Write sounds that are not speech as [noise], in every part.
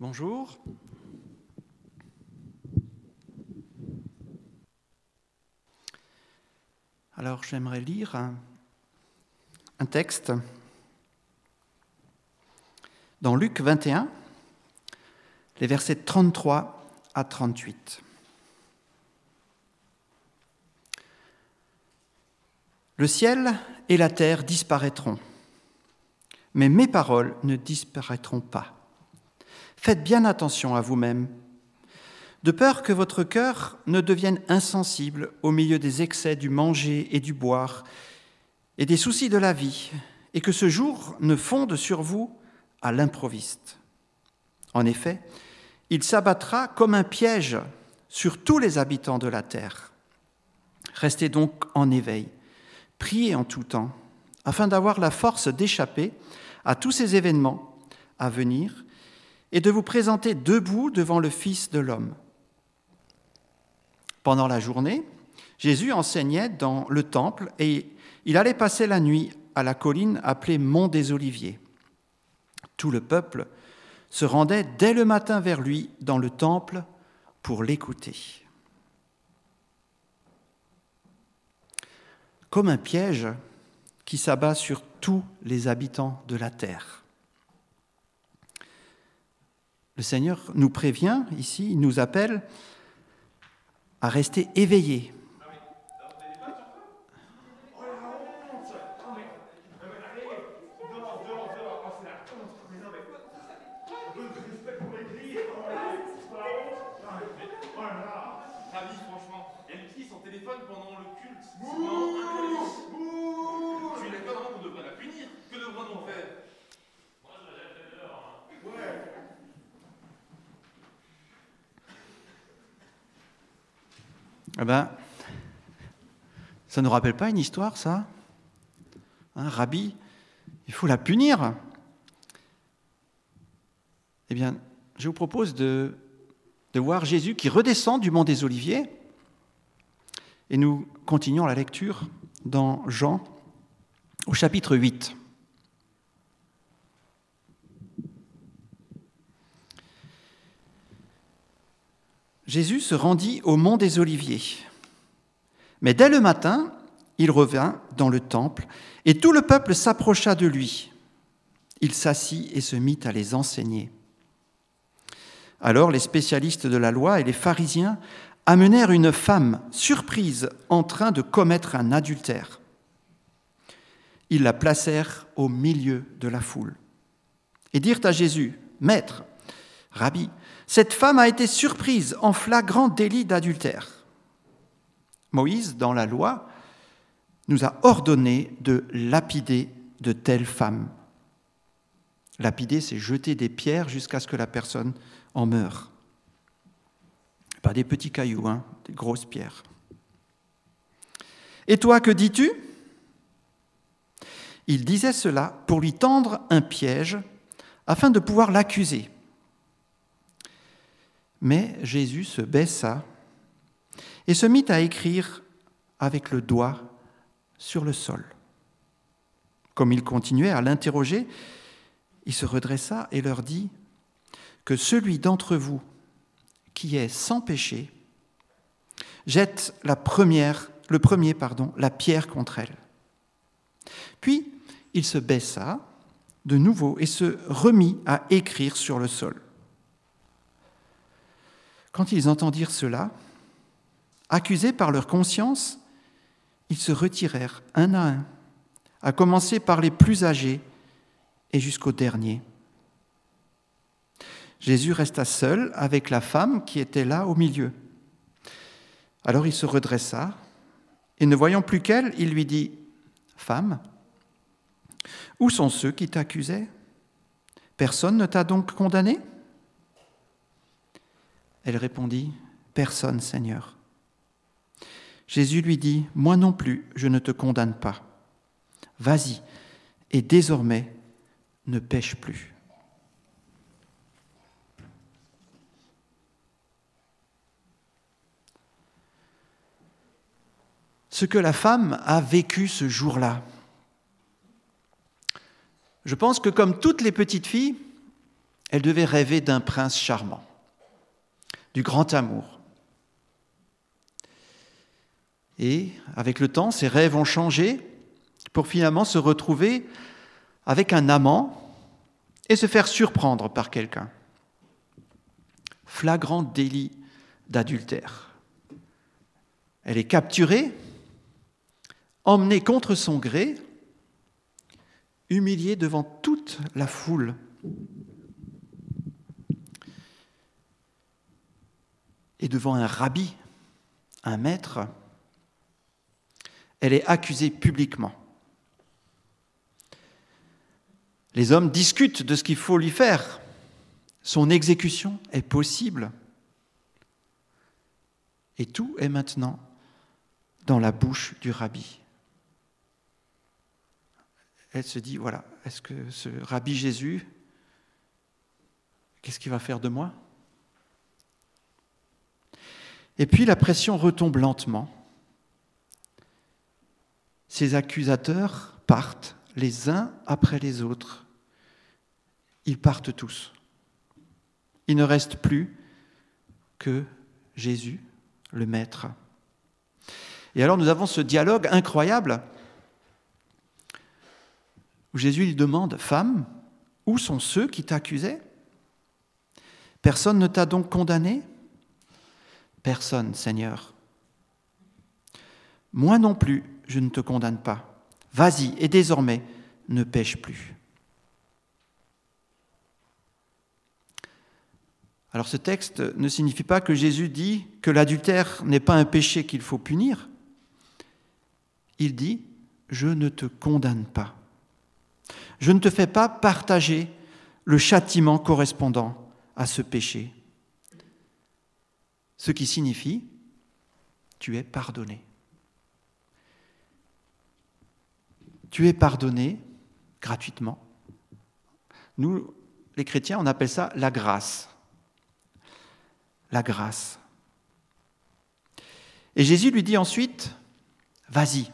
Bonjour. Alors j'aimerais lire un, texte dans Luc 21, les versets 33 à 38. Le ciel et la terre disparaîtront, mais mes paroles ne disparaîtront pas. Faites bien attention à vous-même, de peur que votre cœur ne devienne insensible au milieu des excès du manger et du boire et des soucis de la vie, et que ce jour ne fonde sur vous à l'improviste. En effet, il s'abattra comme un piège sur tous les habitants de la terre. Restez donc en éveil, priez en tout temps, afin d'avoir la force d'échapper à tous ces événements à venir et de vous présenter debout devant le Fils de l'homme. Pendant la journée, Jésus enseignait dans le temple et il allait passer la nuit à la colline appelée Mont des Oliviers. Tout le peuple se rendait dès le matin vers lui dans le temple pour l'écouter. Comme un piège qui s'abat sur tous les habitants de la terre. Le Seigneur nous prévient ici, nous appelle à rester éveillés. Eh ben, ça ne nous rappelle pas une histoire, ça? Un Rabbi, il faut la punir. Eh bien, je vous propose de, de voir Jésus qui redescend du mont des Oliviers. Et nous continuons la lecture dans Jean au chapitre 8. Jésus se rendit au mont des Oliviers. Mais dès le matin, il revint dans le temple, et tout le peuple s'approcha de lui. Il s'assit et se mit à les enseigner. Alors les spécialistes de la loi et les pharisiens amenèrent une femme surprise en train de commettre un adultère. Ils la placèrent au milieu de la foule et dirent à Jésus, Maître, Rabbi, cette femme a été surprise en flagrant délit d'adultère. Moïse, dans la loi, nous a ordonné de lapider de telles femmes. Lapider, c'est jeter des pierres jusqu'à ce que la personne en meure. Pas des petits cailloux, hein, des grosses pierres. Et toi, que dis-tu? Il disait cela pour lui tendre un piège afin de pouvoir l'accuser. Mais Jésus se baissa et se mit à écrire avec le doigt sur le sol. Comme il continuait à l'interroger, il se redressa et leur dit que celui d'entre vous qui est sans péché jette la première, le premier pardon, la pierre contre elle. Puis il se baissa de nouveau et se remit à écrire sur le sol. Quand ils entendirent cela, accusés par leur conscience, ils se retirèrent un à un, à commencer par les plus âgés et jusqu'au dernier. Jésus resta seul avec la femme qui était là au milieu. Alors il se redressa et ne voyant plus qu'elle, il lui dit, Femme, où sont ceux qui t'accusaient? Personne ne t'a donc condamné? Elle répondit, Personne, Seigneur. Jésus lui dit, Moi non plus, je ne te condamne pas. Vas-y, et désormais, ne pêche plus. Ce que la femme a vécu ce jour-là, je pense que comme toutes les petites filles, elle devait rêver d'un prince charmant, du grand amour. Et avec le temps, ses rêves ont changé pour finalement se retrouver avec un amant et se faire surprendre par quelqu'un. Flagrant délit d'adultère. Elle est capturée, emmenée contre son gré, humiliée devant toute la foule. Et devant un rabbi, un maître, elle est accusée publiquement. Les hommes discutent de ce qu'il faut lui faire. Son exécution est possible. Et tout est maintenant dans la bouche du rabbi. Elle se dit, voilà, est-ce que ce rabbi Jésus, qu'est-ce qu'il va faire de moi? Et puis la pression retombe lentement. Ces accusateurs partent les uns après les autres. Ils partent tous. Il ne reste plus que Jésus le Maître. Et alors nous avons ce dialogue incroyable où Jésus lui demande, Femme, où sont ceux qui t'accusaient? Personne ne t'a donc condamné? Personne, Seigneur. Moi non plus, je ne te condamne pas. Vas-y, et désormais, ne pêche plus. Alors ce texte ne signifie pas que Jésus dit que l'adultère n'est pas un péché qu'il faut punir. Il dit, je ne te condamne pas. Je ne te fais pas partager le châtiment correspondant à ce péché. Ce qui signifie, tu es pardonné. Tu es pardonné gratuitement. Nous, les chrétiens, on appelle ça la grâce la grâce. Et Jésus lui dit ensuite, vas-y.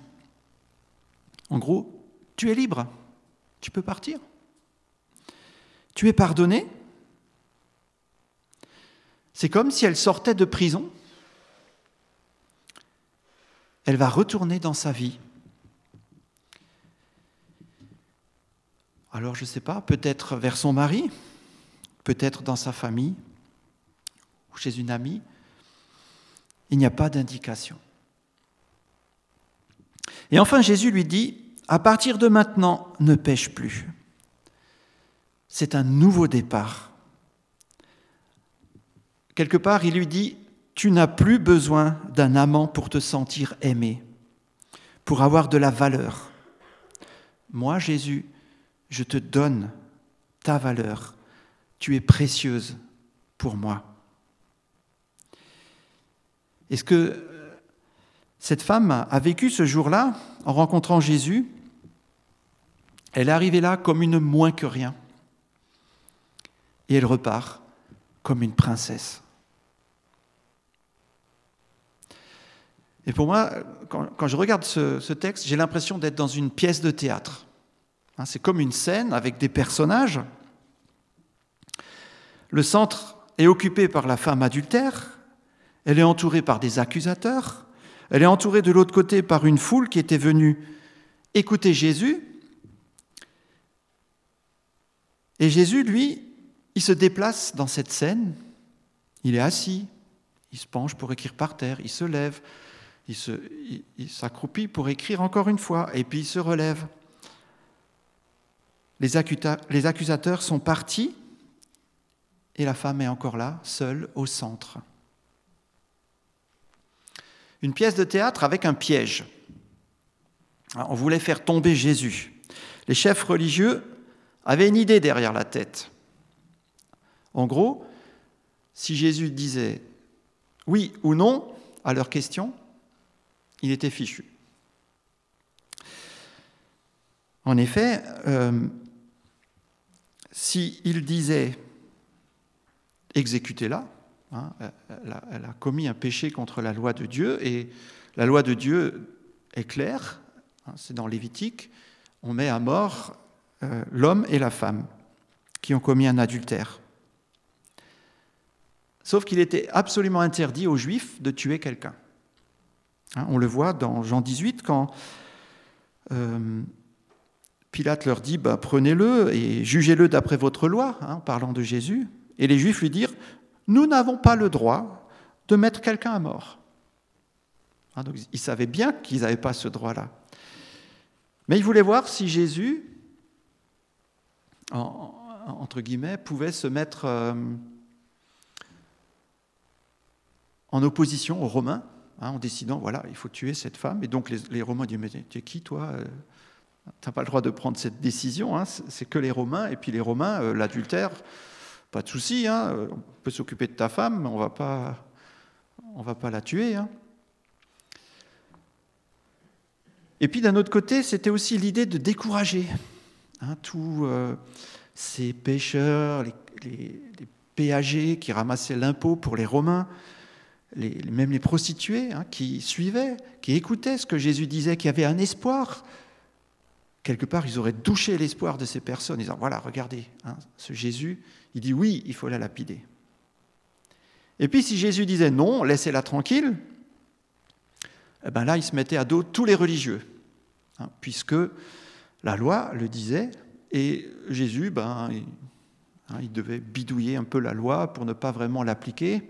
En gros, tu es libre, tu peux partir. Tu es pardonné. C'est comme si elle sortait de prison. Elle va retourner dans sa vie. Alors je ne sais pas, peut-être vers son mari, peut-être dans sa famille, chez une amie, il n'y a pas d'indication. Et enfin, Jésus lui dit, à partir de maintenant, ne pêche plus. C'est un nouveau départ. Quelque part, il lui dit, tu n'as plus besoin d'un amant pour te sentir aimé, pour avoir de la valeur. Moi, Jésus, je te donne ta valeur. Tu es précieuse pour moi. Est-ce que euh, cette femme a vécu ce jour-là en rencontrant Jésus? Elle est arrivée là comme une moins que rien. Et elle repart comme une princesse. Et pour moi, quand, je regarde ce, texte, j'ai l'impression d'être dans une pièce de théâtre. Hein, c'est comme une scène avec des personnages. Le centre est occupé par la femme adultère, elle est entourée par des accusateurs, elle est entourée de l'autre côté par une foule qui était venue écouter Jésus. Et Jésus, lui, il se déplace dans cette scène, il est assis, il se penche pour écrire par terre, il se lève, il s'accroupit pour écrire encore une fois, et puis il se relève. Les, les accusateurs sont partis, et la femme est encore là, seule, au centre une pièce de théâtre avec un piège. On voulait faire tomber Jésus. Les chefs religieux avaient une idée derrière la tête. En gros, si Jésus disait oui ou non à leur question, il était fichu. En effet, euh, s'il disait exécutez-la, Hein, elle, a, commis un péché contre la loi de Dieu et la loi de Dieu est claire, hein, c'est dans Lévitique, on met à mort euh, l'homme et la femme qui ont commis un adultère. Sauf qu'il était absolument interdit aux Juifs de tuer quelqu'un. Hein, on le voit dans Jean 18 quand euh, Pilate leur dit bah, prenez-le et jugez-le d'après votre loi, hein, parlant de Jésus. Et les Juifs lui dirent nous n'avons pas le droit de mettre quelqu'un à mort. Hein, ils savaient bien qu'ils n'avaient pas ce droit-là. Mais ils voulaient voir si Jésus, entre guillemets, pouvait se mettre euh, en opposition aux Romains, hein, en décidant, voilà, il faut tuer cette femme. Et donc les, Romains disent, mais tu es qui toi euh, Tu n'as pas le droit de prendre cette décision, hein, c'est que les Romains. Et puis les Romains, euh, l'adultère, pas de souci, on peut s'occuper de ta femme, mais on va pas, va pas la tuer. Et puis d'un autre côté, c'était aussi l'idée de décourager hein, tous euh, ces pêcheurs, les, péagers qui ramassaient l'impôt pour les Romains, même les prostituées hein, qui suivaient, qui écoutaient ce que Jésus disait, qui avaient un espoir. Quelque part, ils auraient douché l'espoir de ces personnes, en disant, voilà, regardez, hein, ce Jésus, il dit oui, il faut la lapider. Et puis si Jésus disait non, laissez-la tranquille, eh ben là, il se mettait à dos tous les religieux, hein, puisque la loi le disait, et Jésus, ben, il, devait bidouiller un peu la loi pour ne pas vraiment l'appliquer.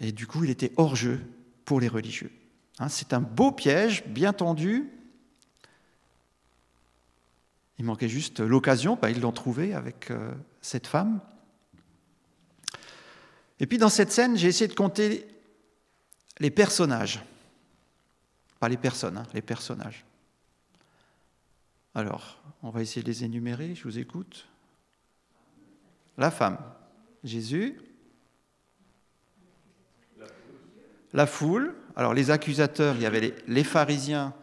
Et du coup, il était hors jeu pour les religieux. Hein, c'est un beau piège, bien tendu. Il manquait juste l'occasion, ben, ils l'ont trouvé avec euh, cette femme. Et puis dans cette scène, j'ai essayé de compter les personnages. Pas les personnes, hein, les personnages. Alors, on va essayer de les énumérer, je vous écoute. La femme, Jésus. La foule. Alors, les accusateurs, il y avait les, pharisiens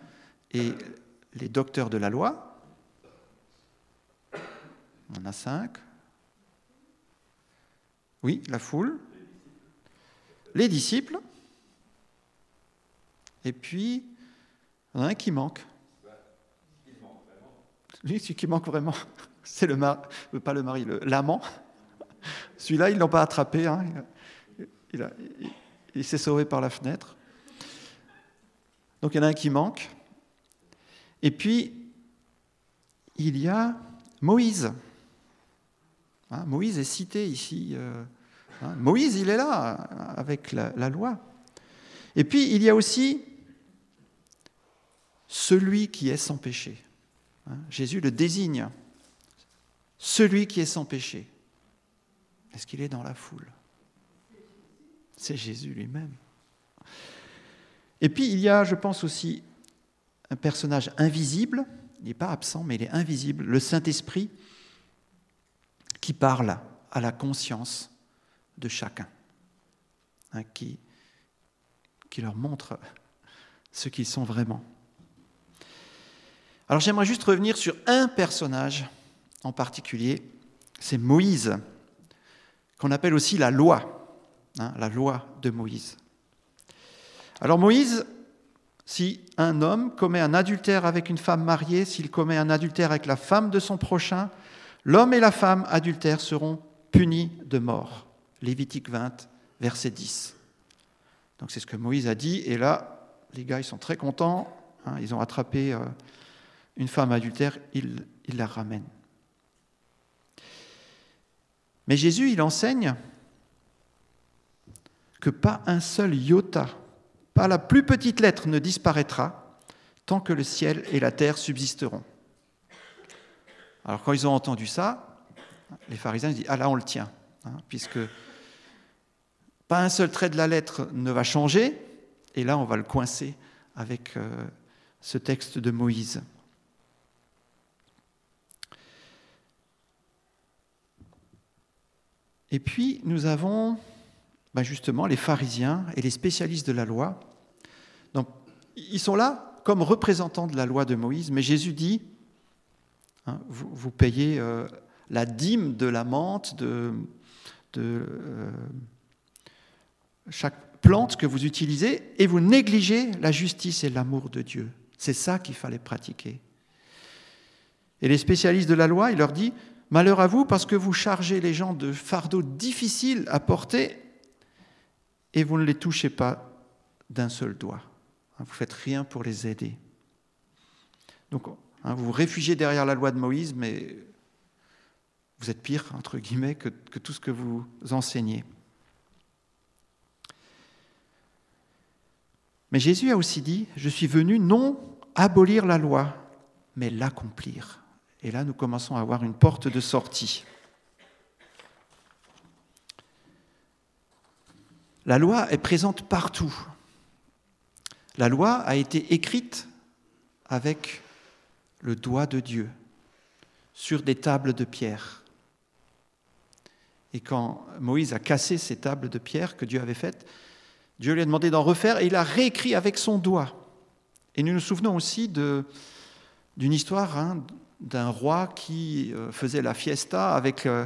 et les docteurs de la loi. On a cinq. Oui, la foule. Les disciples. Et puis, il y en a un qui manque. Lui, celui qui manque vraiment, [laughs] c'est le mari, pas le mari, l'amant. Celui-là, ils ne l'ont pas attrapé. Hein. S'est sauvé par la fenêtre. Donc il y en a un qui manque. Et puis, il y a Moïse. Hein, Moïse est cité ici. Euh, hein. Moïse, il est là avec la loi. Et puis, il y a aussi celui qui est sans péché. Hein, Jésus le désigne, celui qui est sans péché. Est-ce qu'il est dans la foule? C'est Jésus lui-même. Et puis il y a, je pense aussi, un personnage invisible, il n'est pas absent, mais il est invisible, le Saint-Esprit, qui parle à la conscience de chacun, hein, qui, qui leur montre ce qu'ils sont vraiment. Alors j'aimerais juste revenir sur un personnage en particulier, c'est Moïse, qu'on appelle aussi la loi, hein, la loi de Moïse. Alors Moïse, si un homme commet un adultère avec une femme mariée, s'il commet un adultère avec la femme de son prochain, l'homme et la femme adultères seront punis de mort. Lévitique 20, verset 10. Donc c'est ce que Moïse a dit, et là, les gars, ils sont très contents, hein, ils ont attrapé... Euh, une femme adultère, il, la ramène. Mais Jésus, il enseigne pas un seul iota, pas la plus petite lettre ne disparaîtra tant que le ciel et la terre subsisteront. Alors quand ils ont entendu ça, les pharisiens disent, ah là on le tient, hein, puisque pas un seul trait de la lettre ne va changer, et là on va le coincer avec euh, ce texte de Moïse. Et puis, nous avons bah, justement les pharisiens et les spécialistes de la loi. Ils sont là comme représentants de la loi de Moïse, mais Jésus dit, hein, vous, payez euh, la dîme de la menthe, de, euh, chaque plante que vous utilisez, et vous négligez la justice et l'amour de Dieu. C'est ça qu'il fallait pratiquer. Et les spécialistes de la loi, il leur dit, Malheur à vous parce que vous chargez les gens de fardeaux difficiles à porter et vous ne les touchez pas d'un seul doigt. Vous ne faites rien pour les aider. Donc, hein, vous vous réfugiez derrière la loi de Moïse, mais vous êtes pire, entre guillemets, que, que tout ce que vous enseignez. Mais Jésus a aussi dit, je suis venu non abolir la loi, mais l'accomplir. Et là, nous commençons à avoir une porte de sortie. La loi est présente partout. La loi a été écrite avec le doigt de Dieu sur des tables de pierre. Et quand Moïse a cassé ces tables de pierre que Dieu avait faites, Dieu lui a demandé d'en refaire et il a réécrit avec son doigt. Et nous nous souvenons aussi d'une histoire hein, d'un roi qui euh, faisait la fiesta avec euh,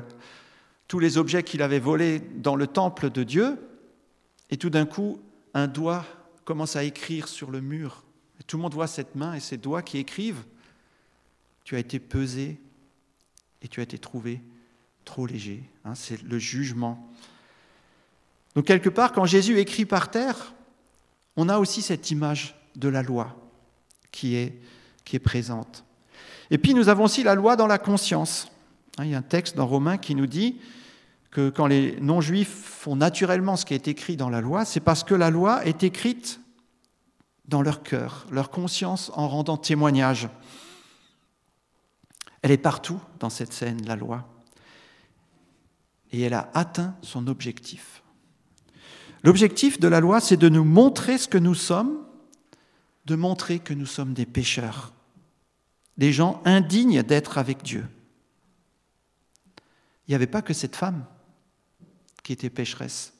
tous les objets qu'il avait volés dans le temple de Dieu. Et tout d'un coup, un doigt commence à écrire sur le mur. Et tout le monde voit cette main et ces doigts qui écrivent. Tu as été pesé et tu as été trouvé trop léger. Hein, c'est le jugement. Donc quelque part, quand Jésus écrit par terre, on a aussi cette image de la loi qui est, qui est présente. Et puis nous avons aussi la loi dans la conscience. Hein, il y a un texte dans Romains qui nous dit que quand les non-juifs font naturellement ce qui est écrit dans la loi, c'est parce que la loi est écrite dans leur cœur, leur conscience en rendant témoignage. Elle est partout dans cette scène, la loi. Et elle a atteint son objectif. L'objectif de la loi, c'est de nous montrer ce que nous sommes, de montrer que nous sommes des pécheurs des gens indignes d'être avec Dieu. Il n'y avait pas que cette femme qui était pécheresse.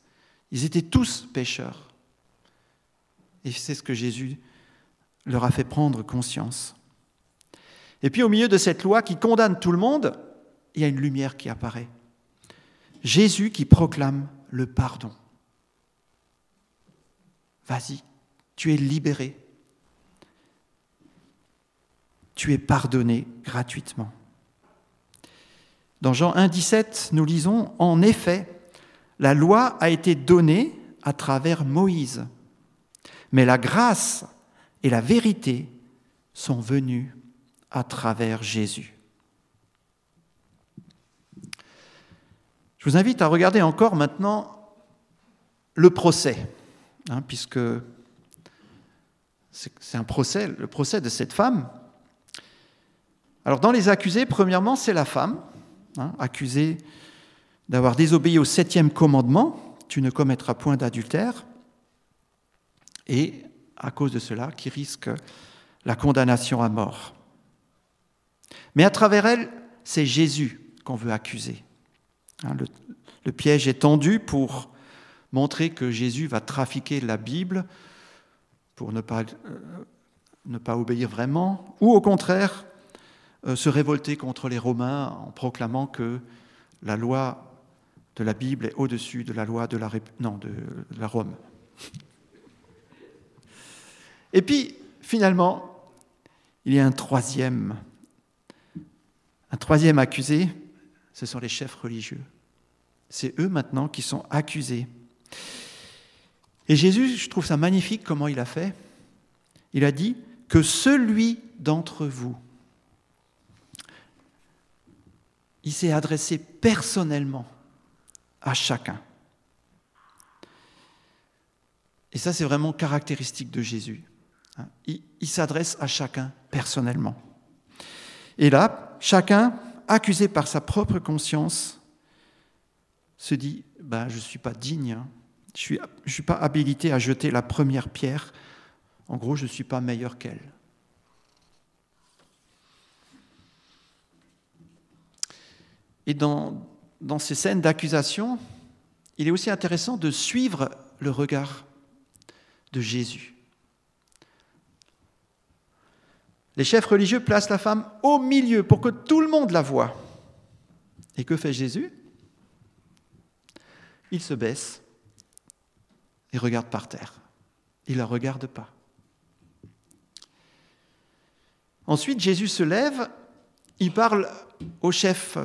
Ils étaient tous pécheurs. Et c'est ce que Jésus leur a fait prendre conscience. Et puis au milieu de cette loi qui condamne tout le monde, il y a une lumière qui apparaît. Jésus qui proclame le pardon. Vas-y, tu es libéré tu es pardonné gratuitement. Dans Jean 1, 17, nous lisons, En effet, la loi a été donnée à travers Moïse, mais la grâce et la vérité sont venues à travers Jésus. Je vous invite à regarder encore maintenant le procès, hein, puisque c'est un procès, le procès de cette femme alors dans les accusés, premièrement, c'est la femme, hein, accusée d'avoir désobéi au septième commandement, tu ne commettras point d'adultère, et à cause de cela, qui risque la condamnation à mort. Mais à travers elle, c'est Jésus qu'on veut accuser. Hein, le, piège est tendu pour montrer que Jésus va trafiquer la Bible pour ne pas, euh, obéir vraiment, ou au contraire, euh, se révolter contre les Romains en proclamant que la loi de la Bible est au-dessus de la loi de la, non, Rome. Et puis, finalement, il y a un troisième, un troisième accusé, ce sont les chefs religieux. C'est eux maintenant qui sont accusés. Et Jésus, je trouve ça magnifique comment il a fait. Il a dit que celui d'entre vous il s'est adressé personnellement à chacun. Et ça, c'est vraiment caractéristique de Jésus. Hein. Il, s'adresse à chacun personnellement. Et là, chacun, accusé par sa propre conscience, se dit, ben, je ne suis pas digne, hein. je ne suis, je suis pas habilité à jeter la première pierre. En gros, je ne suis pas meilleur qu'elle. Et dans, dans ces scènes d'accusation, il est aussi intéressant de suivre le regard de Jésus. Les chefs religieux placent la femme au milieu pour que tout le monde la voie. Et que fait Jésus? Il se baisse et regarde par terre. Il ne la regarde pas. Ensuite, Jésus se lève, il parle au chef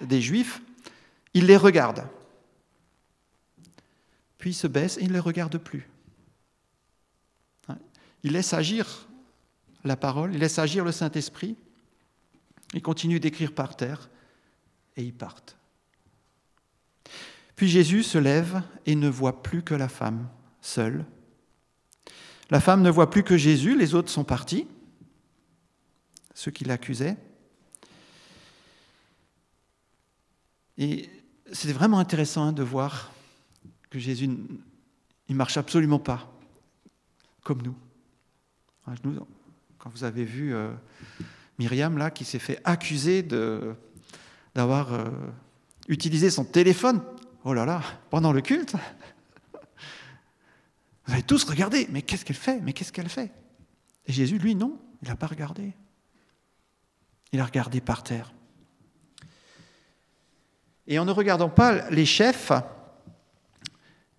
des Juifs, il les regarde. Puis il se baisse et il ne les regarde plus. Il laisse agir la parole, il laisse agir le Saint-Esprit, il continue d'écrire par terre et ils partent. Puis Jésus se lève et ne voit plus que la femme, seule. La femme ne voit plus que Jésus, les autres sont partis, ceux qui l'accusaient. Et c'est vraiment intéressant hein, de voir que Jésus ne marche absolument pas comme nous. Quand vous avez vu euh, Myriam là, qui s'est fait accuser d'avoir euh, utilisé son téléphone, oh là là, pendant le culte, [laughs] vous avez tous regardé, mais qu'est-ce qu'elle fait? Mais qu'est-ce qu'elle fait? Et Jésus, lui, non, il n'a pas regardé. Il a regardé par terre. Et en ne regardant pas les chefs,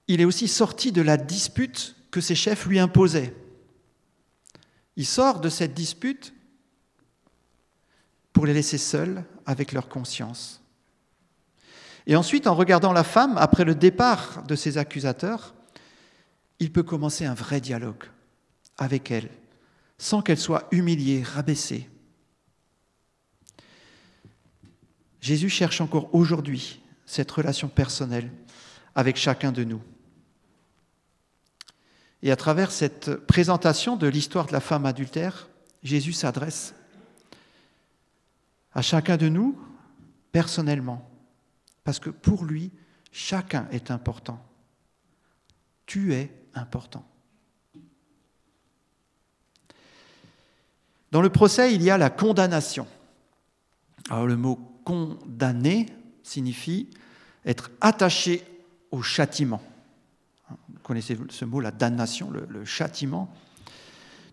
il est aussi sorti de la dispute que ses chefs lui imposaient. Il sort de cette dispute pour les laisser seuls avec leur conscience. Et ensuite, en regardant la femme, après le départ de ses accusateurs, il peut commencer un vrai dialogue avec elle, sans qu'elle soit humiliée, rabaissée. Jésus cherche encore aujourd'hui cette relation personnelle avec chacun de nous. Et à travers cette présentation de l'histoire de la femme adultère, Jésus s'adresse à chacun de nous personnellement, parce que pour lui, chacun est important. Tu es important. Dans le procès, il y a la condamnation. Alors le mot condamner signifie être attaché au châtiment. Vous connaissez ce mot, la damnation, le, châtiment.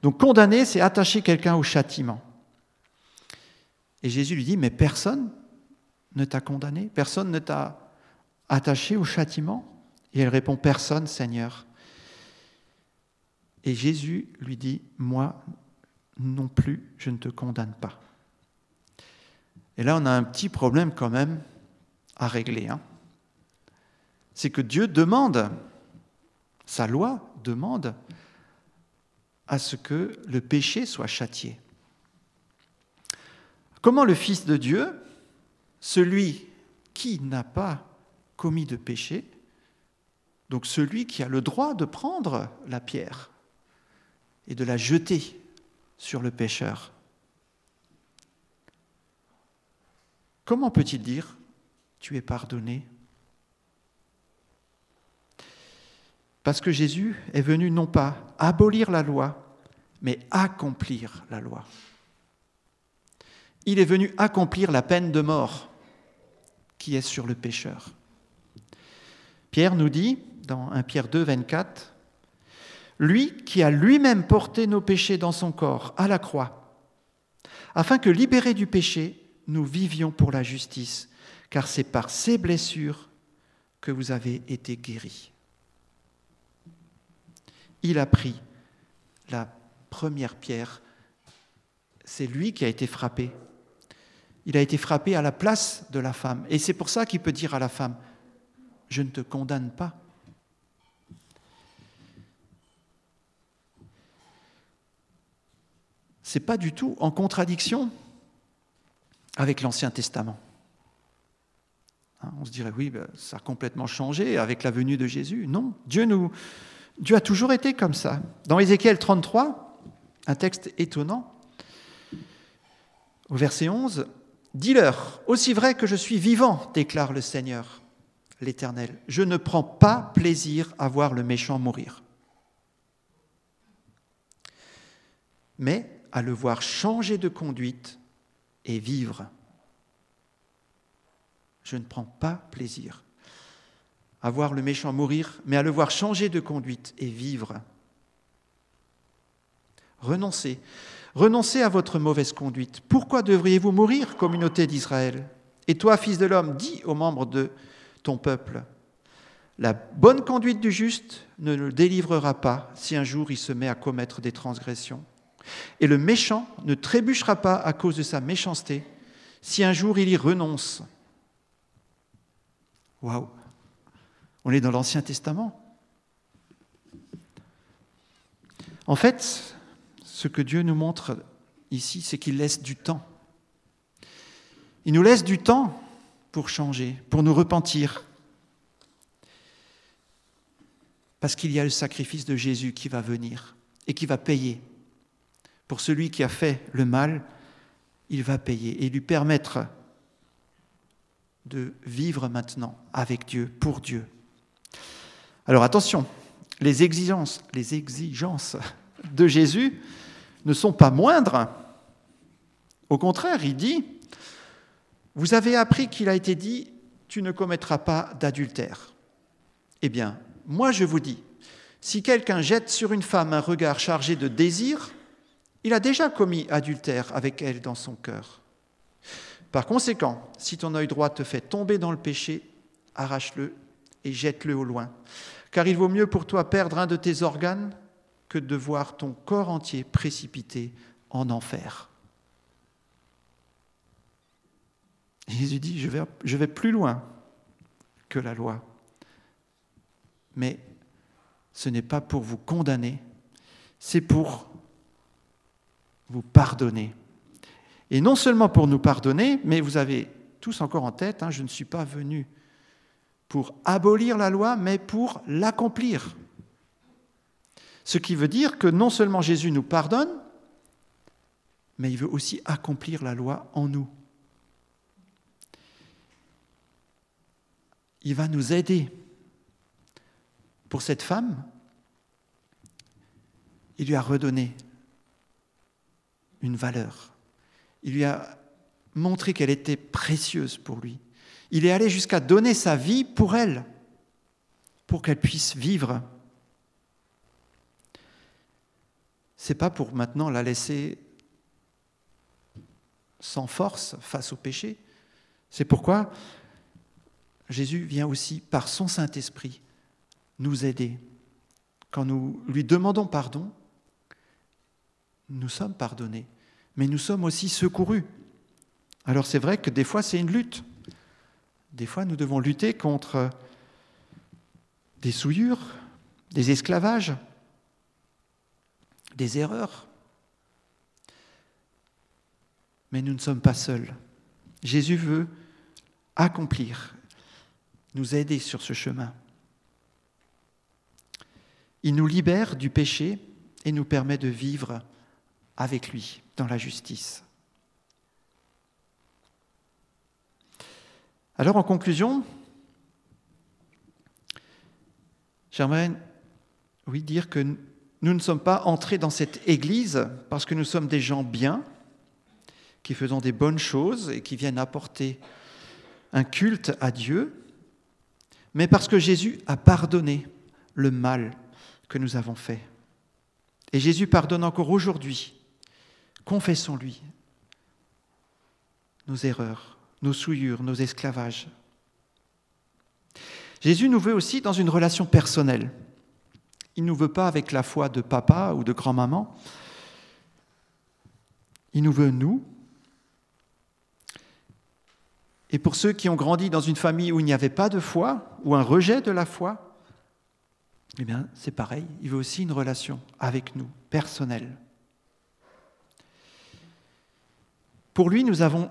Donc condamner, c'est attacher quelqu'un au châtiment. Et Jésus lui dit, mais personne ne t'a condamné, personne ne t'a attaché au châtiment. Et elle répond, personne, Seigneur. Et Jésus lui dit, moi non plus, je ne te condamne pas. Et là, on a un petit problème quand même à régler. Hein. C'est que Dieu demande, sa loi demande à ce que le péché soit châtié. Comment le Fils de Dieu, celui qui n'a pas commis de péché, donc celui qui a le droit de prendre la pierre et de la jeter sur le pécheur, Comment peut-il dire Tu es pardonné? Parce que Jésus est venu non pas abolir la loi, mais accomplir la loi. Il est venu accomplir la peine de mort qui est sur le pécheur. Pierre nous dit, dans 1 Pierre 2, 24, Lui qui a lui-même porté nos péchés dans son corps à la croix, afin que, libérés du péché, nous vivions pour la justice, car c'est par ces blessures que vous avez été guéris. Il a pris la première pierre, c'est lui qui a été frappé. Il a été frappé à la place de la femme. Et c'est pour ça qu'il peut dire à la femme, je ne te condamne pas. C'est pas du tout en contradiction avec l'Ancien Testament. Hein, on se dirait, oui, ben, ça a complètement changé avec la venue de Jésus. Non, Dieu, nous, Dieu a toujours été comme ça. Dans Ézéchiel 33, un texte étonnant, au verset 11, Dis-leur, aussi vrai que je suis vivant, déclare le Seigneur, l'Éternel, je ne prends pas plaisir à voir le méchant mourir, mais à le voir changer de conduite et vivre. Je ne prends pas plaisir à voir le méchant mourir, mais à le voir changer de conduite et vivre. Renoncez. Renoncez à votre mauvaise conduite. Pourquoi devriez-vous mourir, communauté d'Israël? Et toi, fils de l'homme, dis aux membres de ton peuple, la bonne conduite du juste ne le délivrera pas si un jour il se met à commettre des transgressions. Et le méchant ne trébuchera pas à cause de sa méchanceté si un jour il y renonce. Waouh On est dans l'Ancien Testament. En fait, ce que Dieu nous montre ici, c'est qu'il laisse du temps. Il nous laisse du temps pour changer, pour nous repentir. Parce qu'il y a le sacrifice de Jésus qui va venir et qui va payer. Pour celui qui a fait le mal, il va payer et lui permettre de vivre maintenant avec Dieu, pour Dieu. Alors attention, les exigences, les exigences de Jésus ne sont pas moindres. Au contraire, il dit, vous avez appris qu'il a été dit, tu ne commettras pas d'adultère. Eh bien, moi je vous dis, si quelqu'un jette sur une femme un regard chargé de désir, il a déjà commis adultère avec elle dans son cœur. Par conséquent, si ton œil droit te fait tomber dans le péché, arrache-le et jette-le au loin. Car il vaut mieux pour toi perdre un de tes organes que de voir ton corps entier précipité en enfer. Jésus dit, je vais, je vais plus loin que la loi. Mais ce n'est pas pour vous condamner, c'est pour vous pardonner. Et non seulement pour nous pardonner, mais vous avez tous encore en tête, hein, je ne suis pas venu pour abolir la loi, mais pour l'accomplir. Ce qui veut dire que non seulement Jésus nous pardonne, mais il veut aussi accomplir la loi en nous. Il va nous aider. Pour cette femme, il lui a redonné une valeur. Il lui a montré qu'elle était précieuse pour lui. Il est allé jusqu'à donner sa vie pour elle, pour qu'elle puisse vivre. C'est pas pour maintenant la laisser sans force face au péché. C'est pourquoi Jésus vient aussi, par son Saint-Esprit, nous aider. Quand nous lui demandons pardon, nous sommes pardonnés, mais nous sommes aussi secourus. Alors c'est vrai que des fois c'est une lutte. Des fois nous devons lutter contre des souillures, des esclavages, des erreurs. Mais nous ne sommes pas seuls. Jésus veut accomplir, nous aider sur ce chemin. Il nous libère du péché et nous permet de vivre avec lui dans la justice. Alors en conclusion, j'aimerais oui dire que nous ne sommes pas entrés dans cette église parce que nous sommes des gens bien, qui faisons des bonnes choses et qui viennent apporter un culte à Dieu, mais parce que Jésus a pardonné le mal que nous avons fait. Et Jésus pardonne encore aujourd'hui Confessons-lui nos erreurs, nos souillures, nos esclavages. Jésus nous veut aussi dans une relation personnelle. Il ne nous veut pas avec la foi de papa ou de grand-maman. Il nous veut nous. Et pour ceux qui ont grandi dans une famille où il n'y avait pas de foi, ou un rejet de la foi, eh bien, c'est pareil. Il veut aussi une relation avec nous, personnelle. Pour lui, nous avons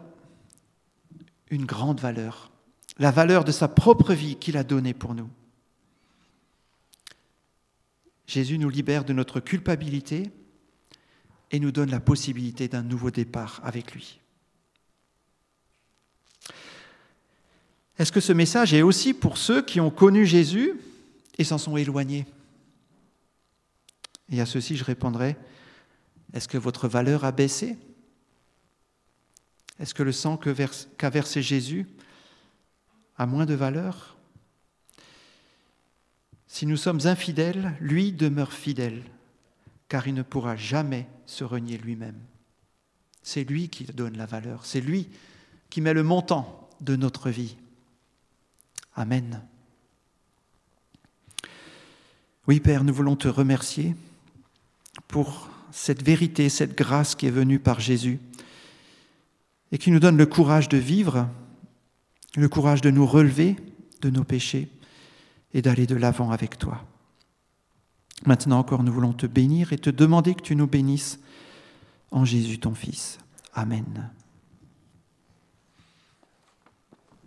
une grande valeur, la valeur de sa propre vie qu'il a donnée pour nous. Jésus nous libère de notre culpabilité et nous donne la possibilité d'un nouveau départ avec lui. Est-ce que ce message est aussi pour ceux qui ont connu Jésus et s'en sont éloignés? Et à ceci, je répondrai, est-ce que votre valeur a baissé? Est-ce que le sang qu'a versé Jésus a moins de valeur? Si nous sommes infidèles, lui demeure fidèle, car il ne pourra jamais se renier lui-même. C'est lui qui donne la valeur, c'est lui qui met le montant de notre vie. Amen. Oui, Père, nous voulons te remercier pour cette vérité, cette grâce qui est venue par Jésus et qui nous donne le courage de vivre, le courage de nous relever de nos péchés et d'aller de l'avant avec toi. Maintenant encore, nous voulons te bénir et te demander que tu nous bénisses en Jésus ton Fils. Amen.